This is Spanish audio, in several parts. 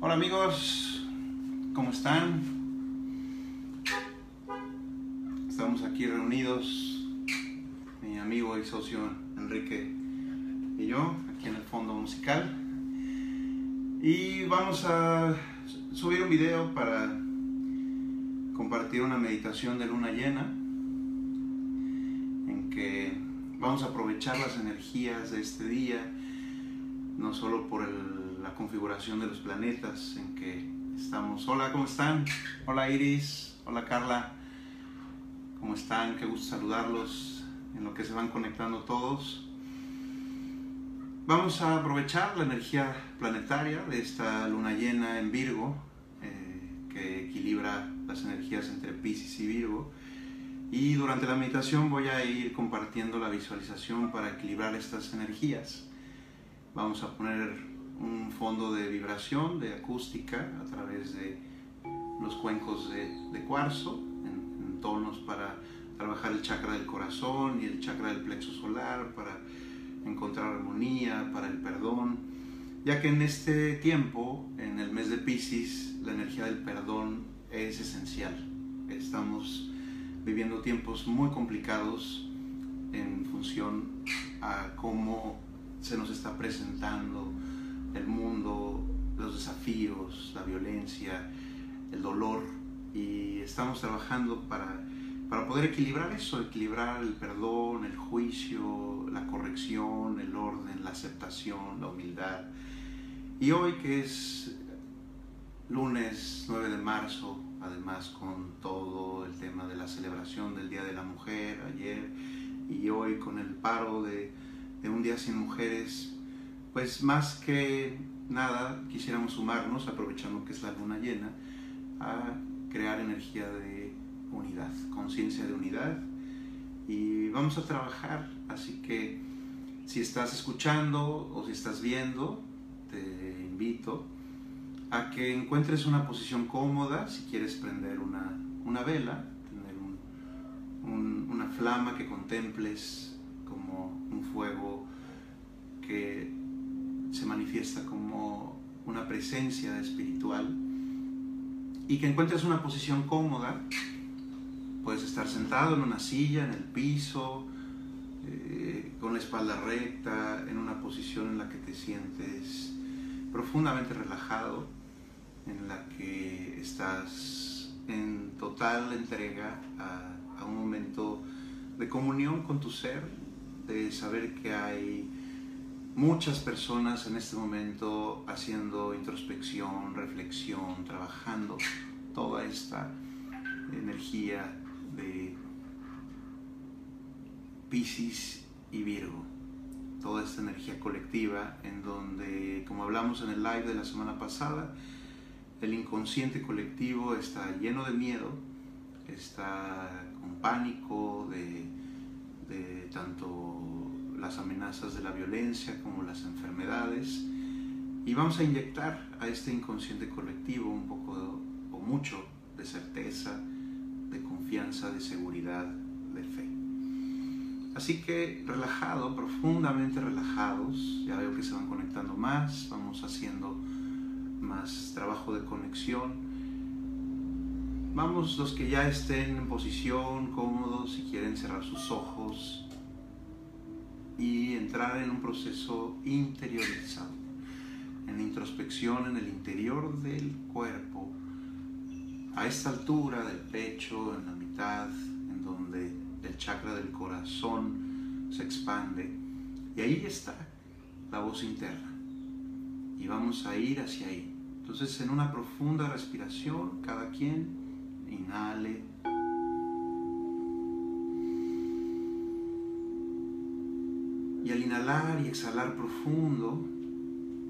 Hola amigos, ¿cómo están? Estamos aquí reunidos, mi amigo y socio Enrique y yo, aquí en el fondo musical. Y vamos a subir un video para compartir una meditación de luna llena, en que vamos a aprovechar las energías de este día, no solo por el, la configuración de los planetas en que estamos. Hola, ¿cómo están? Hola Iris, hola Carla, ¿cómo están? Qué gusto saludarlos en lo que se van conectando todos. Vamos a aprovechar la energía planetaria de esta luna llena en Virgo, eh, que equilibra las energías entre Pisces y Virgo. Y durante la meditación voy a ir compartiendo la visualización para equilibrar estas energías. Vamos a poner un fondo de vibración, de acústica, a través de los cuencos de, cuarzo, en, en tonos para trabajar el chakra del corazón y el chakra del plexo solar, para encontrar armonía, para el perdón, ya que en este tiempo, en el mes de Pisces, la energía del perdón es esencial. Estamos viviendo tiempos muy complicados en función a cómo se nos está presentando el mundo, los desafíos, la violencia, el dolor y estamos trabajando para, para poder equilibrar eso, equilibrar el perdón, el juicio, la corrección, el orden, la aceptación, la humildad. Y hoy que es lunes 9 de marzo, además con todo el tema de la celebración del Día de la Mujer ayer y hoy con el paro de, de un día sin mujeres, pues más que nada quisiéramos sumarnos, aprovechando que es la luna llena, a crear energía de unidad, conciencia de unidad. Y vamos a trabajar, así que si estás escuchando o si estás viendo, te invito a que encuentres una posición cómoda, si quieres prender una, una vela, tener un, un, una flama que contemples como un fuego que se manifiesta como una presencia espiritual y que encuentres una posición cómoda. Puedes estar sentado en una silla, en el piso, eh, con la espalda recta, en una posición en la que te sientes profundamente relajado en la que estás en total entrega a, a, un momento de comunión con tu ser, de saber que hay muchas personas en este momento haciendo introspección, reflexión, trabajando toda esta energía de Pisces y Virgo. Toda esta energía colectiva en donde, como hablamos en el live de la semana pasada, el inconsciente colectivo está lleno de miedo, está con pánico de, de, tanto las amenazas de la violencia como las enfermedades. Y vamos a inyectar a este inconsciente colectivo un poco o mucho de certeza, de confianza, de seguridad, de fe. Así que relajado, profundamente relajados, ya veo que se van conectando más, vamos haciendo más trabajo de conexión. Vamos los que ya estén en posición, cómodos, si quieren cerrar sus ojos y entrar en un proceso interiorizado, en introspección en el interior del cuerpo, a esta altura del pecho, en la mitad, en donde el chakra del corazón se expande. Y ahí está la voz interna. Y vamos a ir hacia ahí. Entonces en una profunda respiración, cada quien inhale. Y al inhalar y exhalar profundo,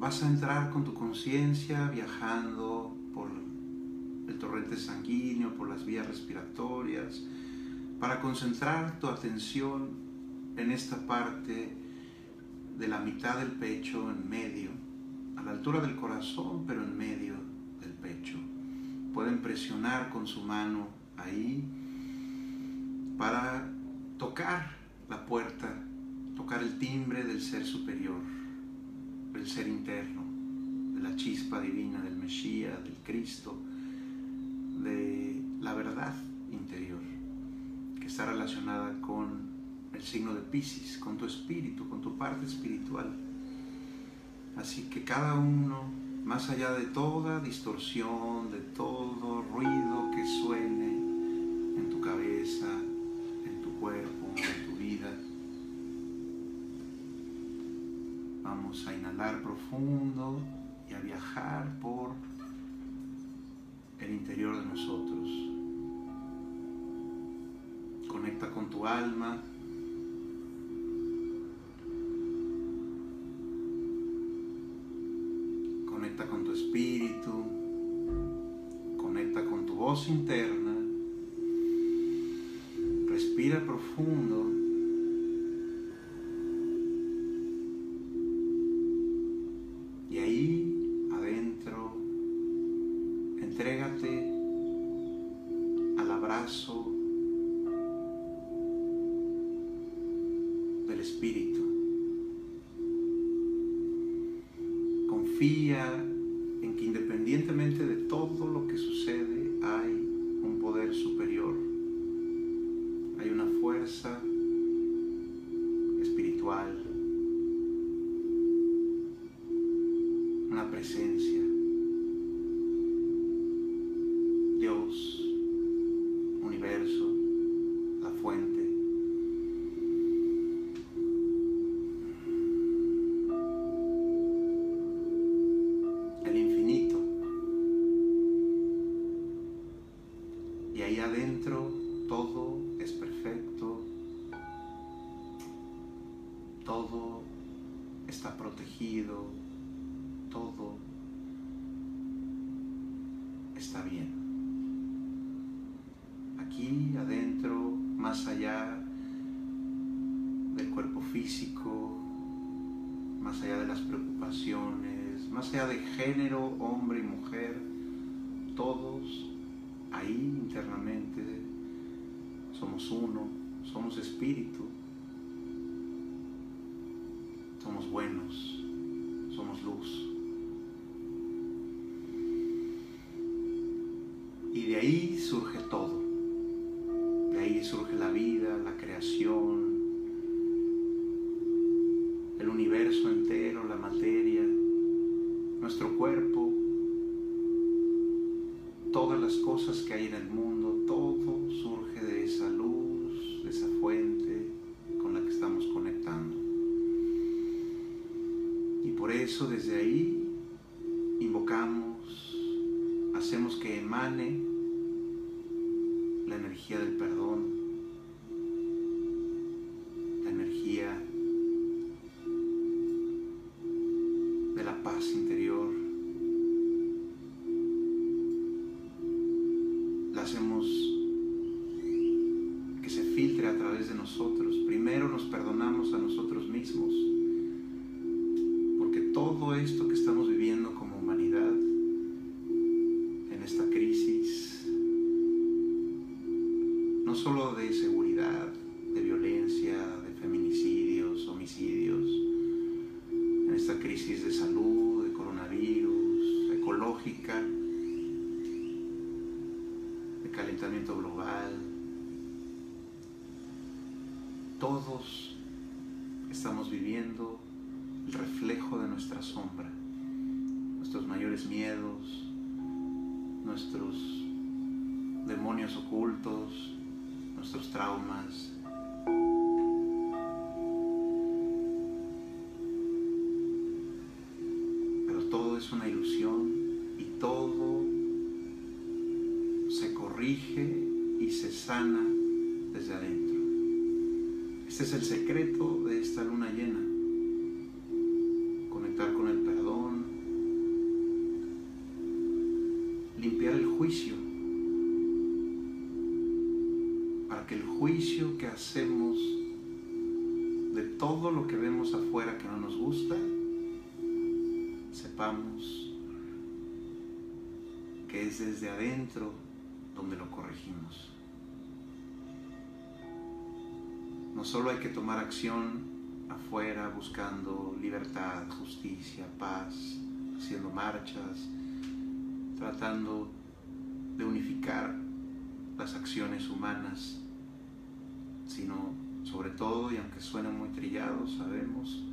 vas a entrar con tu conciencia viajando por el torrente sanguíneo, por las vías respiratorias, para concentrar tu atención en esta parte de la mitad del pecho en medio, a la altura del corazón, pero en medio del pecho. Pueden presionar con su mano ahí para tocar la puerta, tocar el timbre del ser superior, del ser interno, de la chispa divina, del Mesías, del Cristo, de la verdad interior, que está relacionada con el signo de Pisces, con tu espíritu, con tu parte espiritual. Así que cada uno, más allá de toda distorsión, de todo ruido que suene en tu cabeza, vamos a inhalar profundo y a viajar por el interior de nosotros. Conecta con tu alma. Conecta con tu espíritu. Conecta con tu voz interna. Respira profundo. Todo está protegido, todo está bien. Aquí adentro, más allá del cuerpo físico, más allá de las preocupaciones, más allá de género, hombre y mujer, todos ahí internamente somos uno, somos espíritu, ahí surge todo. De ahí surge la vida, la creación, el universo entero, la materia, nuestro cuerpo, todas las cosas que hay en el mundo, todo surge de esa luz, de esa fuente con la que estamos conectando. Y por eso desde ahí invocamos, hacemos que emane energía del perdón, es una ilusión y todo se corrige y se sana desde adentro. Este es el secreto de esta luna llena. Conectar con el perdón, limpiar el juicio, para que el juicio que hacemos de todo lo que vemos afuera que no nos gusta, sepamos que es desde adentro donde lo corregimos. No solo hay que tomar acción afuera buscando libertad, justicia, paz, haciendo marchas, tratando de unificar las acciones humanas, sino sobre todo, y aunque suene muy trillado, sabemos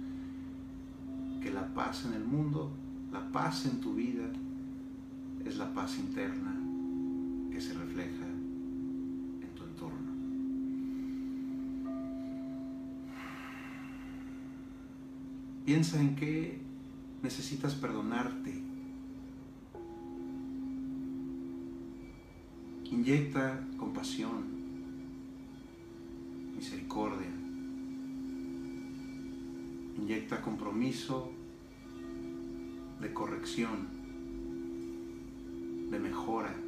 que la paz en el mundo, la paz en tu vida, es la paz interna que se refleja en tu entorno. Piensa en qué necesitas perdonarte. Inyecta compasión, misericordia. Inyecta compromiso de corrección, de mejora.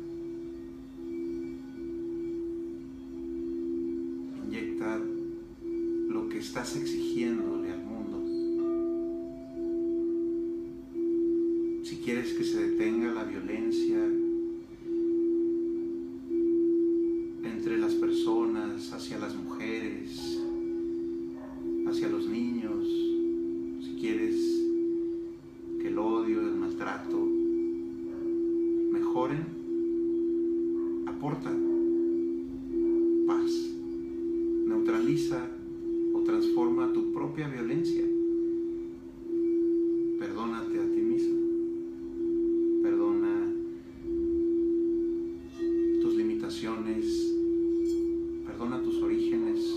Perdona tus orígenes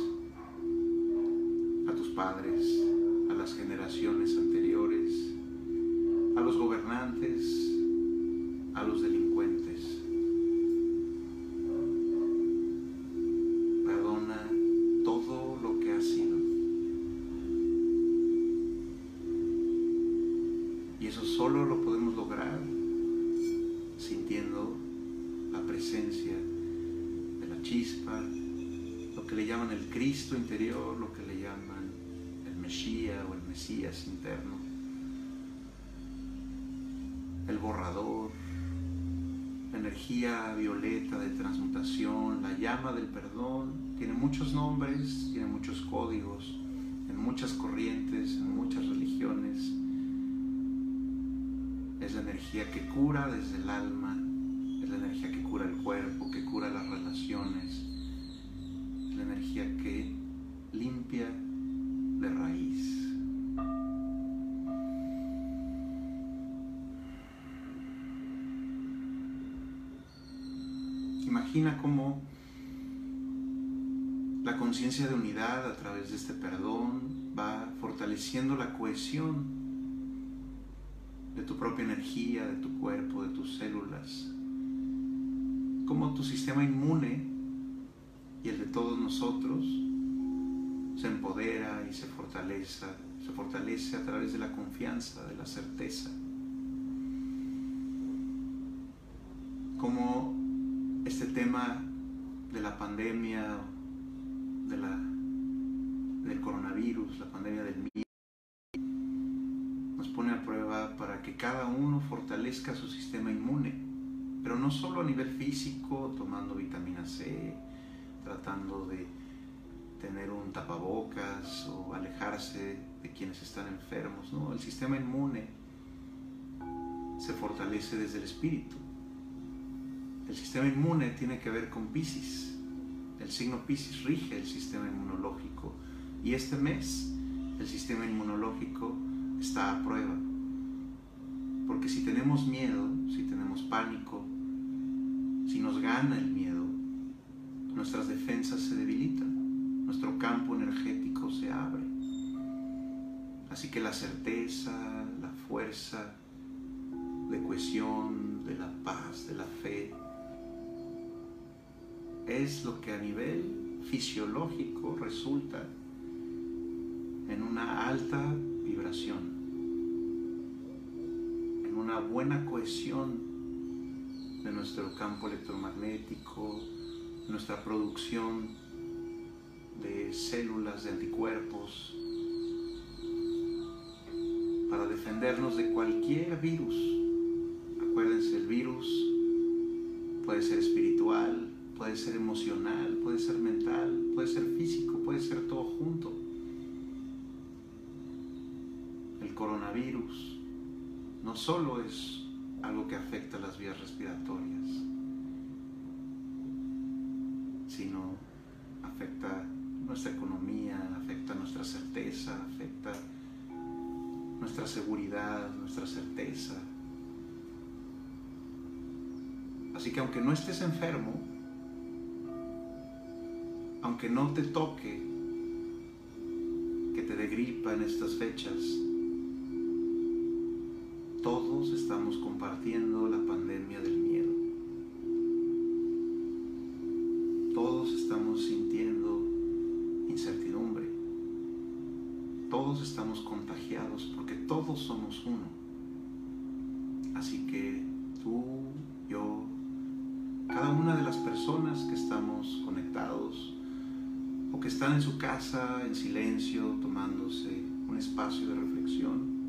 a tus padres, a las generaciones anteriores, a los gobernantes, a los delincuentes. Interno, el borrador, la energía violeta de transmutación, la llama del perdón, tiene muchos nombres, tiene muchos códigos, en muchas corrientes, en muchas religiones. Es la energía que cura desde el alma, es la energía que cura el cuerpo, que cura las relaciones, es la energía que limpia de raíz. Imagina cómo la conciencia de unidad a través de este perdón va fortaleciendo la cohesión de tu propia energía, de tu cuerpo, de tus células. Cómo tu sistema inmune y el de todos nosotros se empodera y se fortalece, se fortalece a través de la confianza, de la certeza. Este tema de la pandemia, de la, del coronavirus, la pandemia del miedo, nos pone a prueba para que cada uno fortalezca su sistema inmune, pero no solo a nivel físico, tomando vitamina C, tratando de tener un tapabocas o alejarse de quienes están enfermos, no, el sistema inmune se fortalece desde el espíritu. El sistema inmune tiene que ver con Pisces. El signo Pisces rige el sistema inmunológico y este mes el sistema inmunológico está a prueba. Porque si tenemos miedo, si tenemos pánico, si nos gana el miedo, nuestras defensas se debilitan, nuestro campo energético se abre. Así que la certeza, la fuerza de cohesión, de la paz, de la fe, es lo que a nivel fisiológico resulta en una alta vibración, en una buena cohesión de nuestro campo electromagnético, nuestra producción de células, de anticuerpos, para defendernos de cualquier virus. Acuérdense, el virus puede ser espiritual, puede ser emocional, puede ser mental, puede ser físico, puede ser todo junto. El coronavirus no solo es algo que afecta las vías respiratorias, sino afecta nuestra economía, afecta nuestra certeza, afecta nuestra seguridad, nuestra certeza. Así que aunque no estés enfermo, aunque no te toque que te dé gripa en estas fechas, todos estamos compartiendo la pandemia del miedo. Todos estamos sintiendo incertidumbre. Todos estamos contagiados porque todos somos uno. Así que tú, yo, cada una de las personas que estamos conectados o que están en su casa en silencio tomándose un espacio de reflexión,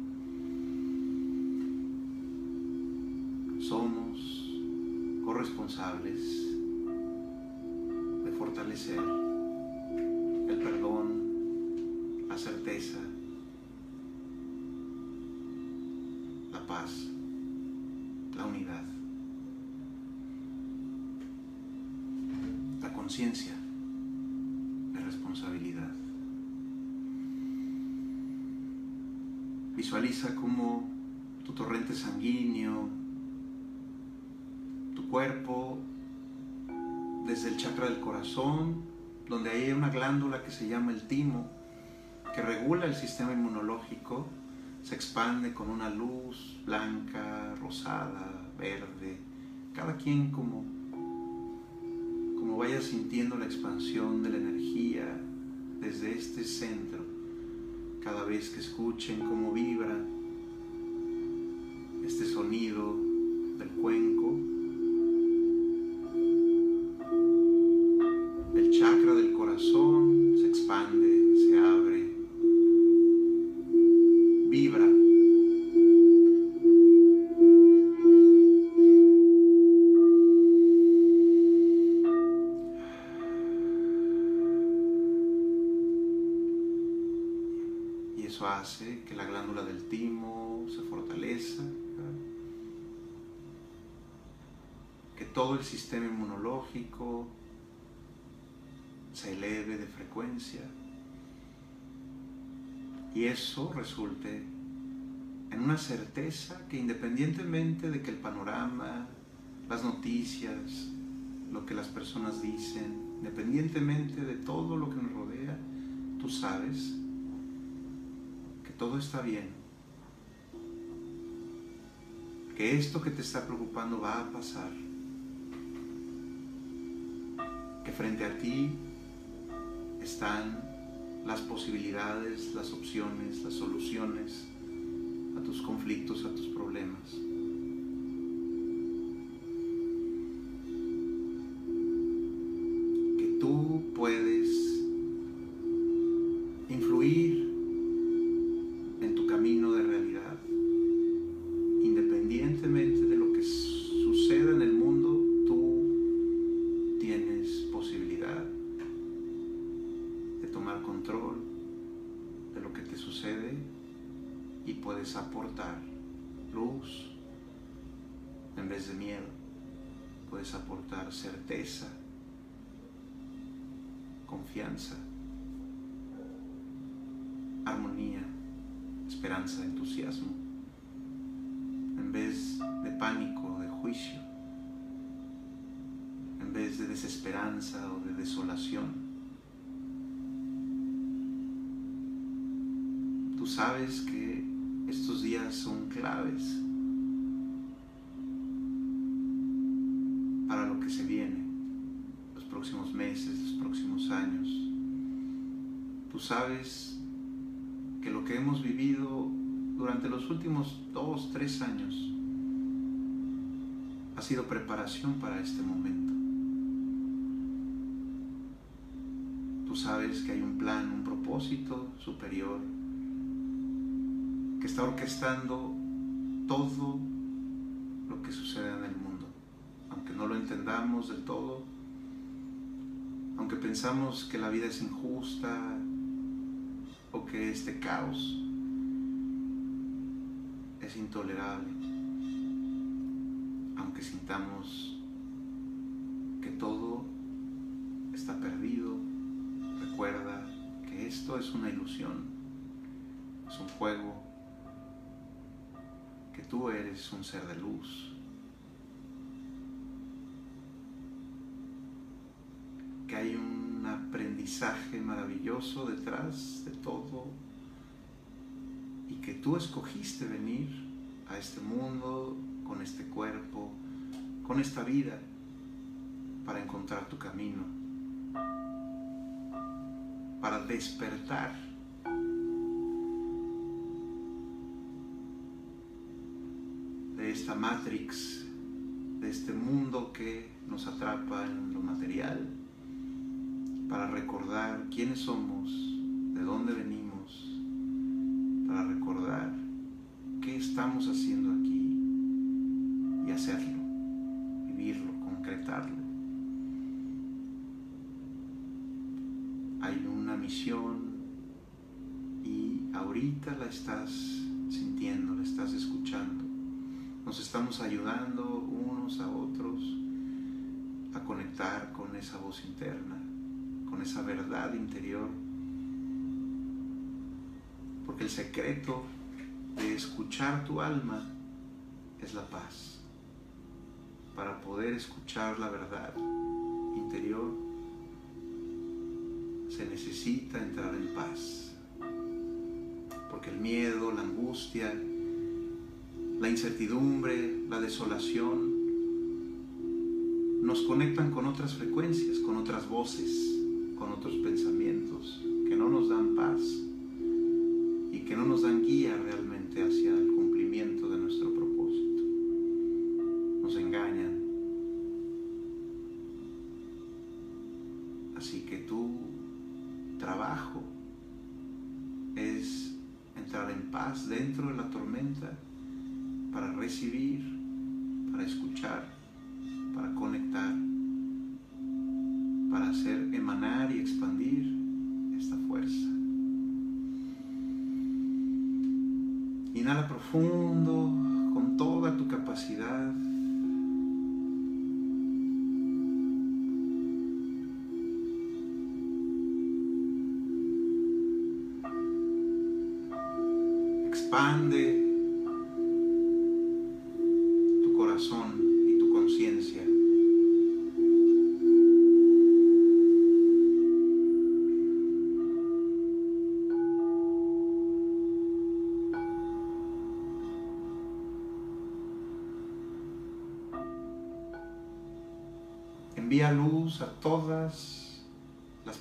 somos corresponsables de fortalecer el perdón, la certeza, la paz, la unidad, la conciencia responsabilidad. Visualiza cómo tu torrente sanguíneo cuerpo, desde el chakra del corazón, donde hay una glándula que se llama el timo, que regula el sistema inmunológico, se expande con una luz blanca, rosada, verde, cada quien como, como vaya sintiendo la expansión de la energía desde este centro, cada vez que escuchen cómo vibra este sonido del cuenco, hace que la glándula del timo se fortalezca, que todo el sistema inmunológico se eleve de frecuencia. Y eso resulte en una certeza que independientemente de que el panorama, las noticias, lo que las personas dicen, independientemente de todo lo que nos rodea, tú sabes todo está bien, que esto que te está preocupando va a pasar, que frente a ti están las posibilidades, las opciones, las soluciones a tus conflictos, a tus problemas. Sabes que lo que hemos vivido durante los últimos dos, tres años ha sido preparación para este momento. Tú sabes que hay un plan, un propósito superior que está orquestando todo lo que sucede en el mundo. Aunque no lo entendamos del todo, aunque pensamos que la vida es injusta o que este caos es intolerable, aunque sintamos que todo está perdido, recuerda que esto es una ilusión, es un juego, que tú eres un ser de luz, que hay aprendizaje maravilloso detrás de todo y que tú escogiste venir a este mundo con este cuerpo, con esta vida, para encontrar tu camino, para despertar. de esta matrix, de este mundo que nos atrapa en lo material, para recordar quiénes somos, de dónde venimos, para recordar qué estamos haciendo aquí y hacerlo, vivirlo, concretarlo. Hay una misión y ahorita la estás sintiendo, la estás escuchando. Nos estamos ayudando unos a otros a conectar con esa voz interna con esa verdad interior. Porque el secreto de escuchar tu alma es la paz. Para poder escuchar la verdad interior se necesita entrar en paz. Porque el miedo, la angustia, la incertidumbre, la desolación nos conectan con otras frecuencias, con otras voces con otros pensamientos que no nos dan paz y que no nos dan guía realmente hacia el cumplimiento de nuestro propósito. Nos engañan. Así que tu trabajo es entrar en paz dentro de la tormenta para recibir, para escuchar, para conectar para hacer emanar y expandir esta fuerza. Inhala profundo con toda tu capacidad. Expande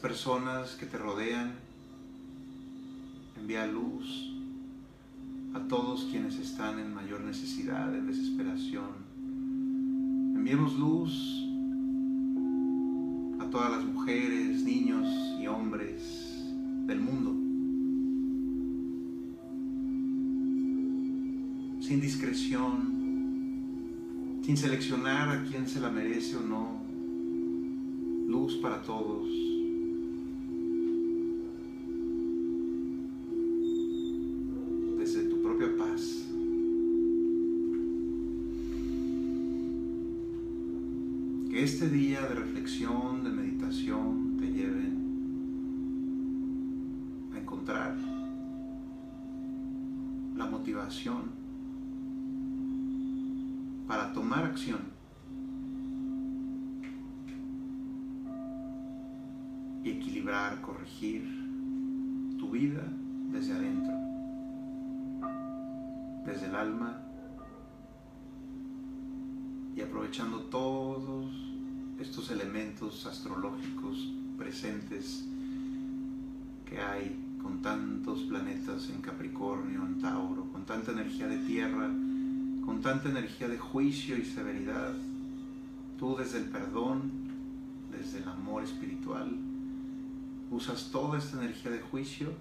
personas que te rodean. Envía luz a todos quienes están en mayor necesidad, en desesperación. Enviemos luz a todas las mujeres, niños y hombres del mundo. Sin discreción, sin seleccionar a quién se la merece o no, luz para todos. Este día de reflexión, de meditación, te lleve a encontrar la motivación para tomar acción y equilibrar, corregir tu vida desde adentro, desde el alma y aprovechando todos elementos astrológicos presentes que hay con tantos planetas en Capricornio, en Tauro, con tanta energía de tierra, con tanta energía de juicio y severidad, tú desde el perdón, desde el amor espiritual, usas toda esta energía de juicio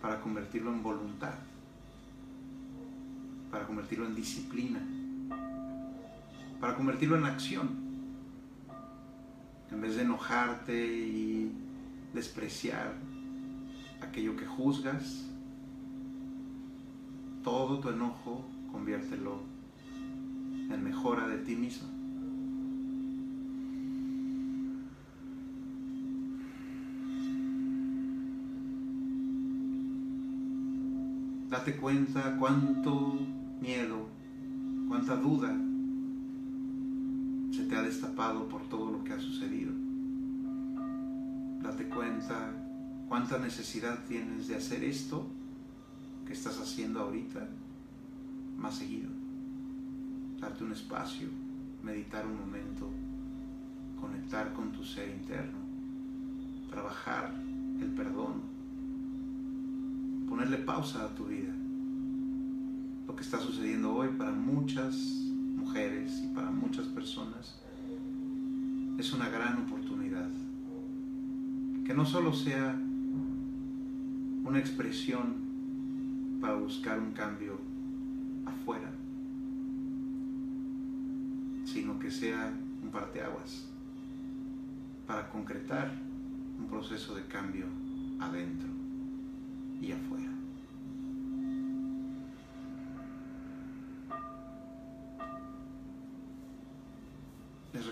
para convertirlo en voluntad, para convertirlo en disciplina, para convertirlo en acción. En vez de enojarte y despreciar aquello que juzgas, todo tu enojo, conviértelo en mejora de ti mismo. Date cuenta cuánto miedo, cuánta duda te ha destapado por todo lo que ha sucedido. Date cuenta cuánta necesidad tienes de hacer esto que estás haciendo ahorita más seguido. Darte un espacio, meditar un momento, conectar con tu ser interno, trabajar el perdón, ponerle pausa a tu vida. Lo que está sucediendo hoy para muchas mujeres y para muchas personas es una gran oportunidad. Que no solo sea una expresión para buscar un cambio afuera, sino que sea un parteaguas para concretar un proceso de cambio adentro y afuera.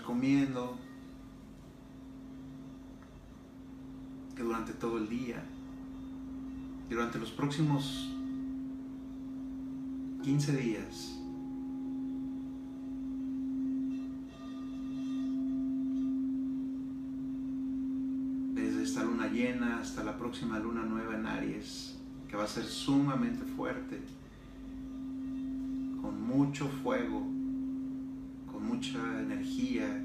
Recomiendo que durante todo el día, durante los próximos 15 días, desde esta luna llena hasta la próxima luna nueva en Aries, que va a ser sumamente fuerte, con mucho fuego, con mucha energía.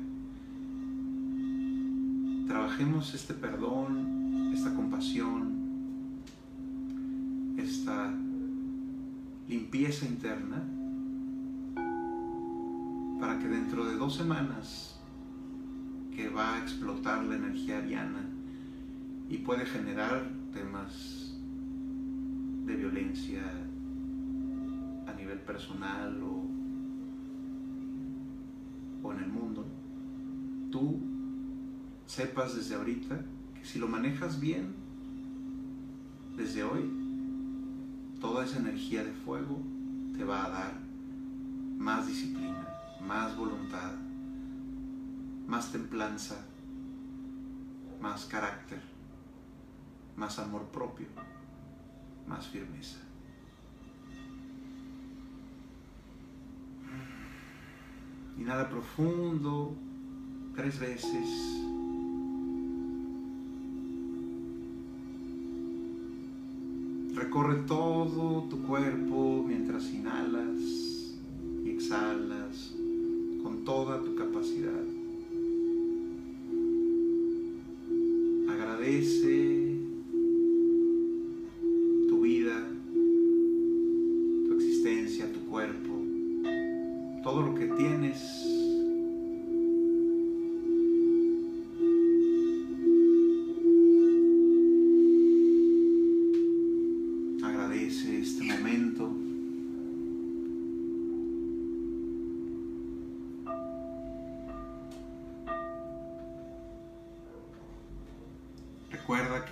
Trabajemos este perdón, esta compasión, esta limpieza interna para que dentro de dos semanas que va a explotar la energía ariana y puede generar temas de violencia a nivel personal o, o en el mundo, tú sepas desde ahorita que si lo manejas bien, desde hoy, toda esa energía de fuego te va a dar más disciplina, más voluntad, más templanza, más carácter, más amor propio, más firmeza. Inhala profundo, tres veces. Recorre todo tu cuerpo mientras inhalas y exhalas con toda tu capacidad.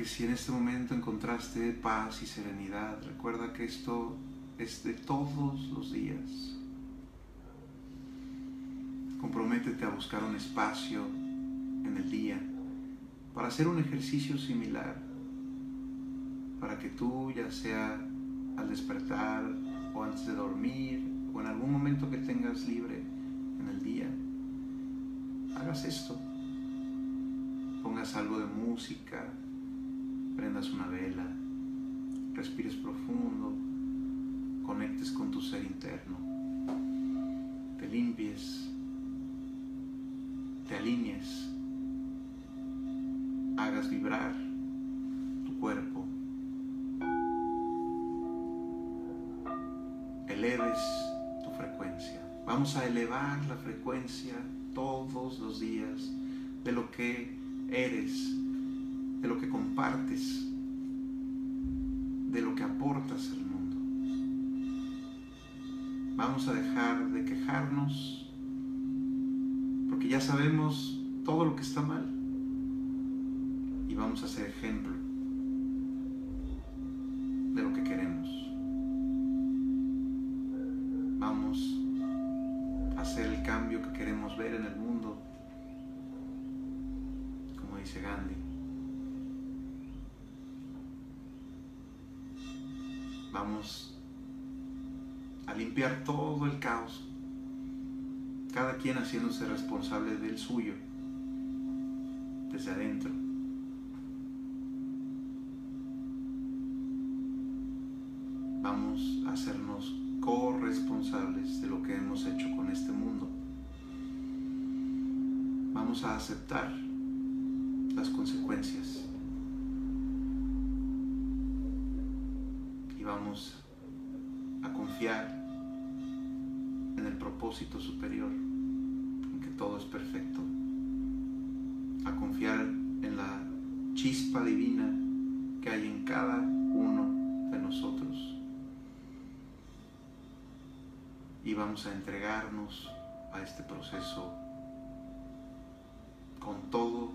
Si en este momento encontraste paz y serenidad, recuerda que esto es de todos los días. Comprométete a buscar un espacio en el día para hacer un ejercicio similar, para que tú, ya sea al despertar o antes de dormir o en algún momento que tengas libre en el día, hagas esto. Pongas algo de música, prendas una vela, respires profundo, conectes con tu ser interno, te limpies, te alinees, hagas vibrar tu cuerpo, eleves tu frecuencia. Vamos a elevar la frecuencia todos los días de lo que eres de lo que compartes, de lo que aportas al mundo. Vamos a dejar de quejarnos porque ya sabemos todo lo que está mal y vamos a ser ejemplo de lo que queremos. Vamos a hacer el cambio que queremos ver en el mundo, como dice Gandhi. Vamos a limpiar todo el caos, cada quien haciéndose responsable del suyo, desde adentro. Vamos a hacernos corresponsables de lo que hemos hecho con este mundo. Vamos a aceptar las consecuencias y vamos a confiar en el propósito superior, en que todo es perfecto, a confiar en la chispa divina que hay en cada uno de nosotros. Y a entregarnos a este proceso con todo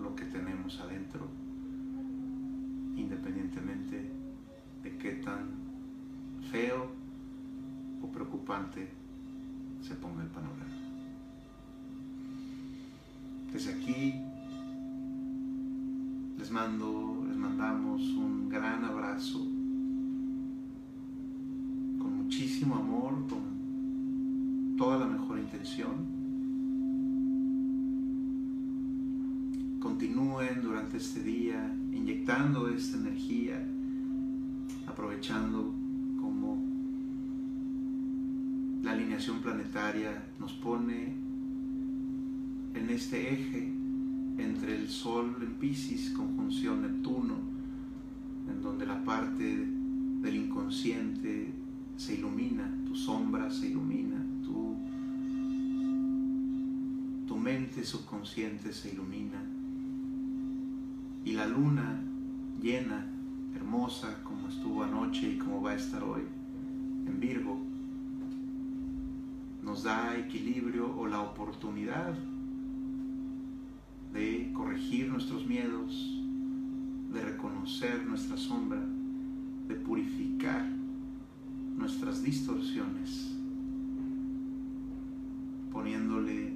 lo que tenemos adentro, independientemente de qué tan feo o preocupante se ponga el panorama. Desde aquí les mando, les mandamos un gran abrazo con amor, con toda la mejor intención. Continúen durante este día inyectando esta energía, aprovechando como la alineación planetaria nos pone en este eje entre el Sol en Pisces, conjunción Neptuno, en donde la parte del inconsciente se ilumina, tu sombra se ilumina, tu, tu mente subconsciente se ilumina. Y la luna llena, hermosa como estuvo anoche y como va a estar hoy, en Virgo, nos da equilibrio o la oportunidad de corregir nuestros miedos, de reconocer nuestra sombra, de purificar nuestras distorsiones, poniéndole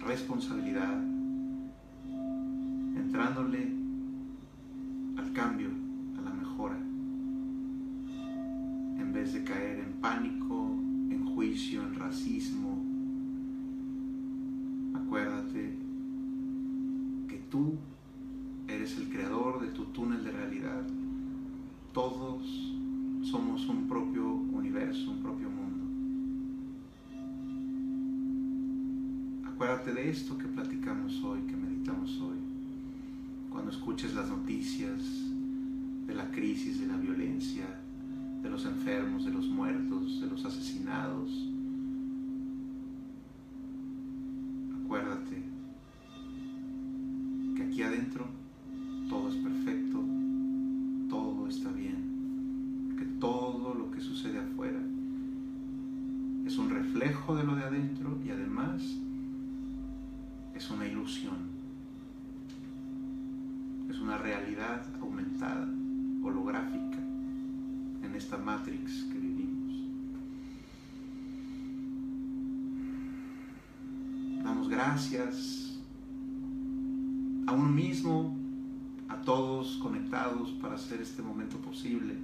responsabilidad, entrándole al cambio, a la mejora, en vez de caer en pánico, en juicio, en racismo. Acuérdate tú eres el creador de tu túnel de realidad. Todos somos un propio universo, un propio mundo. Acuérdate de esto que platicamos hoy, que meditamos hoy. Cuando escuches las noticias de la crisis, de la violencia, de los enfermos, de los muertos, de los asesinados, es una ilusión, es una realidad aumentada, holográfica, en esta matrix que vivimos. Damos gracias a uno mismo, a todos conectados para hacer este momento posible.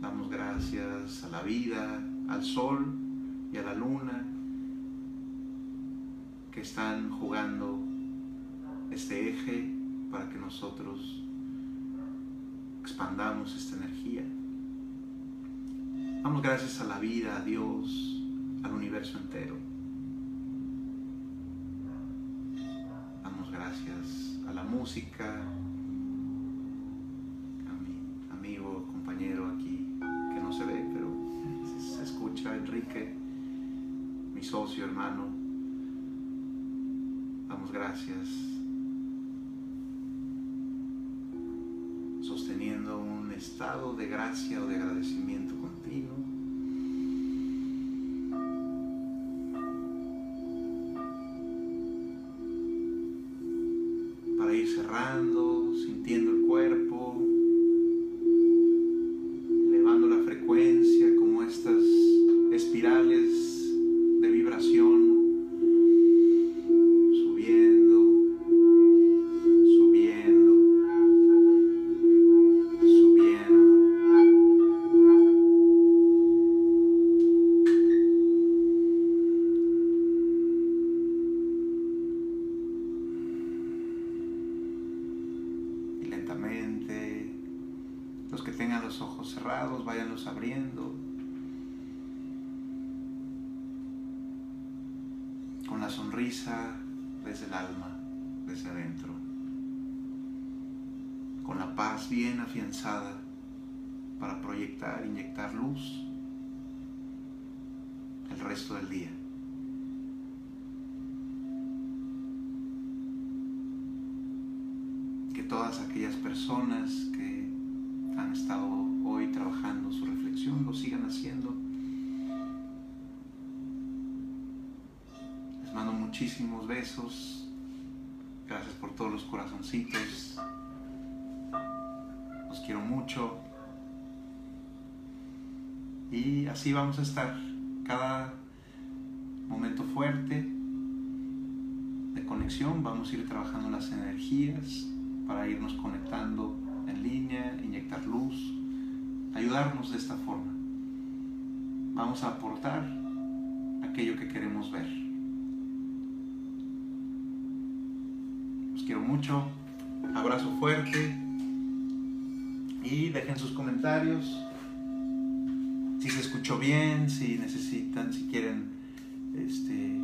Damos gracias a la vida, al sol y a la luna que están jugando este eje para que nosotros expandamos esta energía. Damos gracias a la vida, a Dios, al universo entero. gracias a la música, gracias, sosteniendo un estado de gracia o de agradecimiento todas aquellas personas que han estado hoy trabajando su reflexión lo sigan haciendo. Les mando muchísimos besos. Gracias por todos los corazoncitos. Los quiero mucho. Y así vamos a estar cada momento fuerte de conexión. Vamos a ir trabajando las energías para irnos conectando en línea, inyectar luz, ayudarnos de esta forma. Vamos a aportar aquello que queremos ver. Los quiero mucho. Abrazo fuerte. Y dejen sus comentarios si se escuchó bien, si necesitan, si quieren este,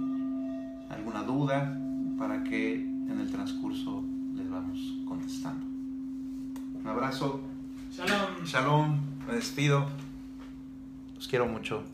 alguna duda, para que en el transcurso les vamos contestando. Un abrazo. Shalom. Shalom. Me despido. Los quiero mucho.